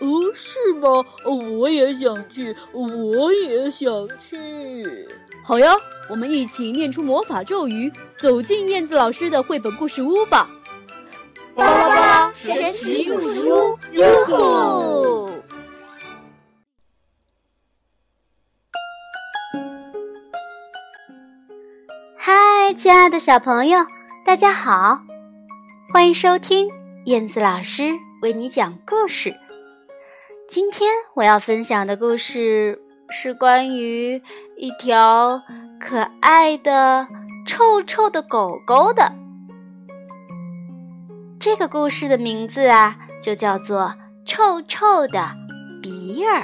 哦，是吗？我也想去，我也想去。好呀，我们一起念出魔法咒语，走进燕子老师的绘本故事屋吧。巴拉巴拉神奇故事屋，哟吼！嗨，亲爱的小朋友，大家好，欢迎收听燕子老师为你讲故事。今天我要分享的故事是关于一条可爱的臭臭的狗狗的。这个故事的名字啊，就叫做《臭臭的比尔》。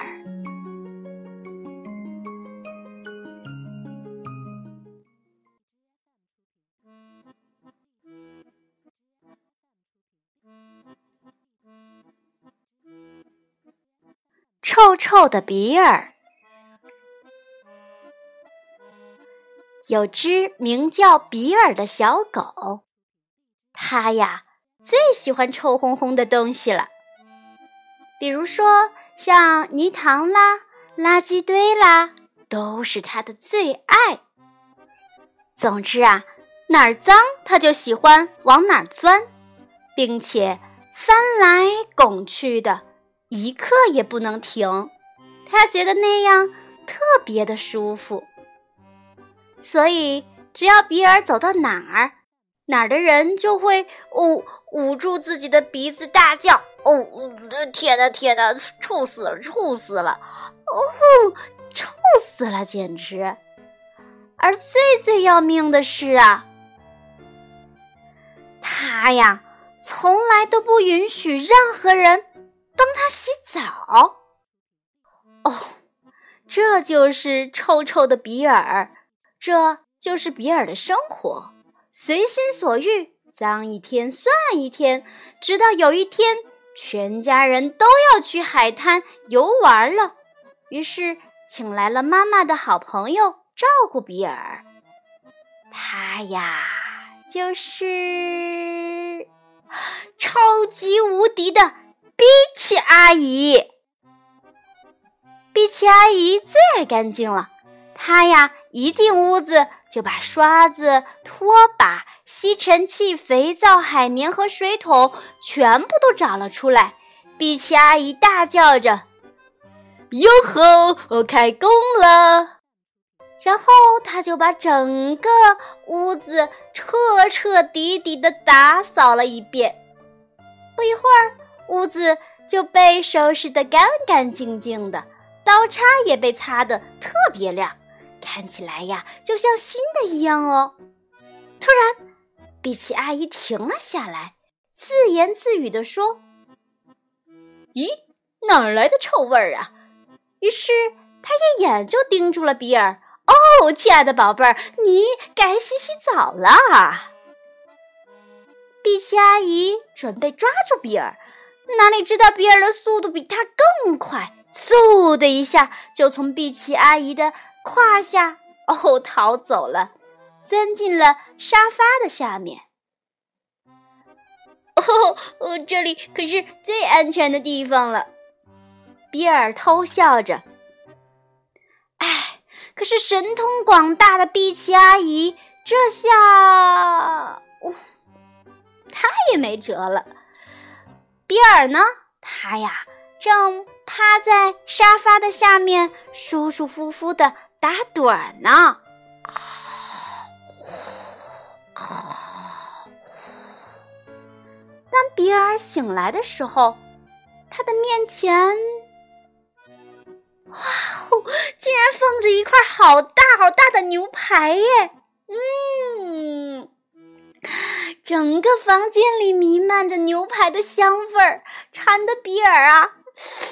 臭臭的比尔，有只名叫比尔的小狗，它呀。最喜欢臭烘烘的东西了，比如说像泥塘啦、垃圾堆啦，都是它的最爱。总之啊，哪儿脏它就喜欢往哪儿钻，并且翻来拱去的，一刻也不能停。他觉得那样特别的舒服，所以只要比尔走到哪儿，哪儿的人就会捂。捂住自己的鼻子，大叫：“哦，天哪，天哪，臭死了，臭死了！哦，臭死了，简直！而最最要命的是啊，他呀，从来都不允许任何人帮他洗澡。哦，这就是臭臭的比尔，这就是比尔的生活，随心所欲。”脏一天算一天，直到有一天，全家人都要去海滩游玩了，于是请来了妈妈的好朋友照顾比尔。他呀，就是超级无敌的比奇阿姨。比奇阿姨最爱干净了，她呀一进屋子就把刷子、拖把。吸尘器、肥皂、海绵和水桶全部都找了出来。碧琪阿姨大叫着：“哟吼，我开工了！”然后她就把整个屋子彻彻底底的打扫了一遍。不一会儿，屋子就被收拾得干干净净的，刀叉也被擦得特别亮，看起来呀，就像新的一样哦。突然，比奇阿姨停了下来，自言自语地说：“咦，哪儿来的臭味儿啊？”于是她一眼就盯住了比尔。“哦，亲爱的宝贝儿，你该洗洗澡了。”比奇阿姨准备抓住比尔，哪里知道比尔的速度比他更快，嗖的一下就从碧琪阿姨的胯下哦逃走了。钻进了沙发的下面。哦，这里可是最安全的地方了。比尔偷笑着。哎，可是神通广大的碧琪阿姨这下，他也没辙了。比尔呢？他呀，正趴在沙发的下面，舒舒服服的打盹呢。当比尔醒来的时候，他的面前，哇哦，竟然放着一块好大好大的牛排耶！嗯，整个房间里弥漫着牛排的香味儿，馋的比尔啊，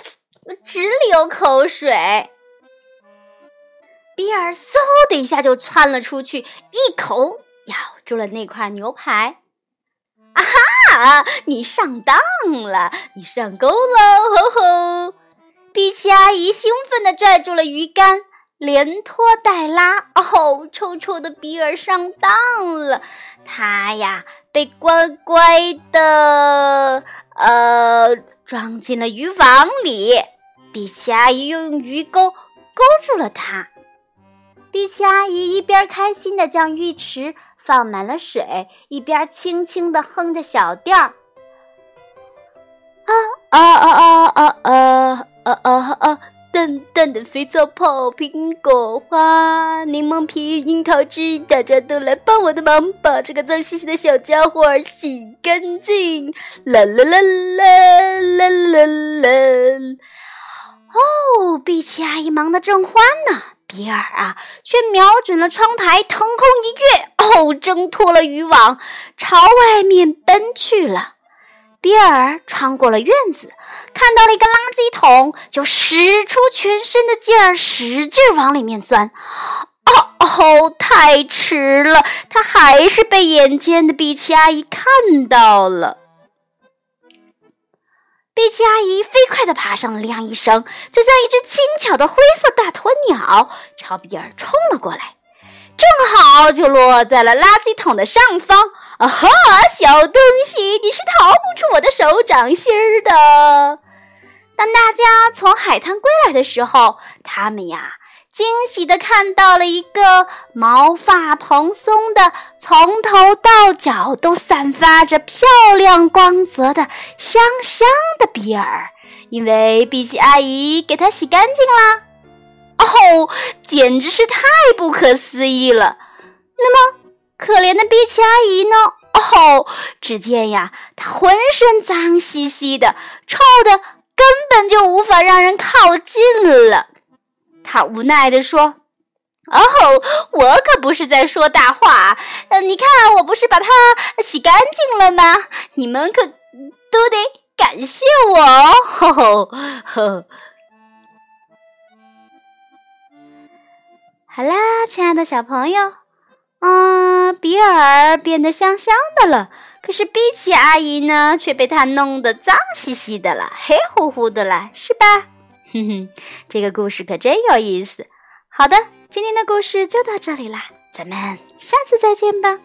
直流口水。比尔嗖的一下就窜了出去，一口咬住了那块牛排。啊哈！你上当了，你上钩喽！吼吼！比奇阿姨兴奋地拽住了鱼竿，连拖带拉，哦，臭臭的比尔上当了。他呀，被乖乖的呃装进了渔网里。比奇阿姨用鱼钩勾住了它。比奇阿姨一边开心地将浴池放满了水，一边轻轻地哼着小调儿。啊啊肥皂泡、苹果花、柠檬皮、樱桃汁，大家都来帮我的忙，把这个脏兮兮的小家伙洗干净。啦啦啦啦啦啦啦！哦，比奇阿姨忙得正欢呢。比尔啊，却瞄准了窗台，腾空一跃，哦，挣脱了渔网，朝外面奔去了。比尔穿过了院子，看到了一个垃圾桶，就使出全身的劲儿，使劲往里面钻。哦哦，太迟了，他还是被眼尖的比奇阿姨看到了。比奇阿姨飞快地爬上了晾衣绳，就像一只轻巧的灰色大鸵鸟，朝比尔冲了过来，正好就落在了垃圾桶的上方。啊哈，小东西，你是逃不出我的手掌心儿的。当大家从海滩归来的时候，他们呀。惊喜地看到了一个毛发蓬松的、从头到脚都散发着漂亮光泽的香香的比尔，因为比奇阿姨给他洗干净啦。哦，简直是太不可思议了！那么可怜的比奇阿姨呢？哦，只见呀，她浑身脏兮兮的，臭的根本就无法让人靠近了。他无奈地说：“哦吼，我可不是在说大话。呃，你看，我不是把它洗干净了吗？你们可都得感谢我哦。”吼吼吼！好啦，亲爱的小朋友，嗯，比尔变得香香的了，可是碧琪阿姨呢，却被他弄得脏兮兮的了，黑乎乎的了，是吧？哼哼，这个故事可真有意思。好的，今天的故事就到这里啦，咱们下次再见吧。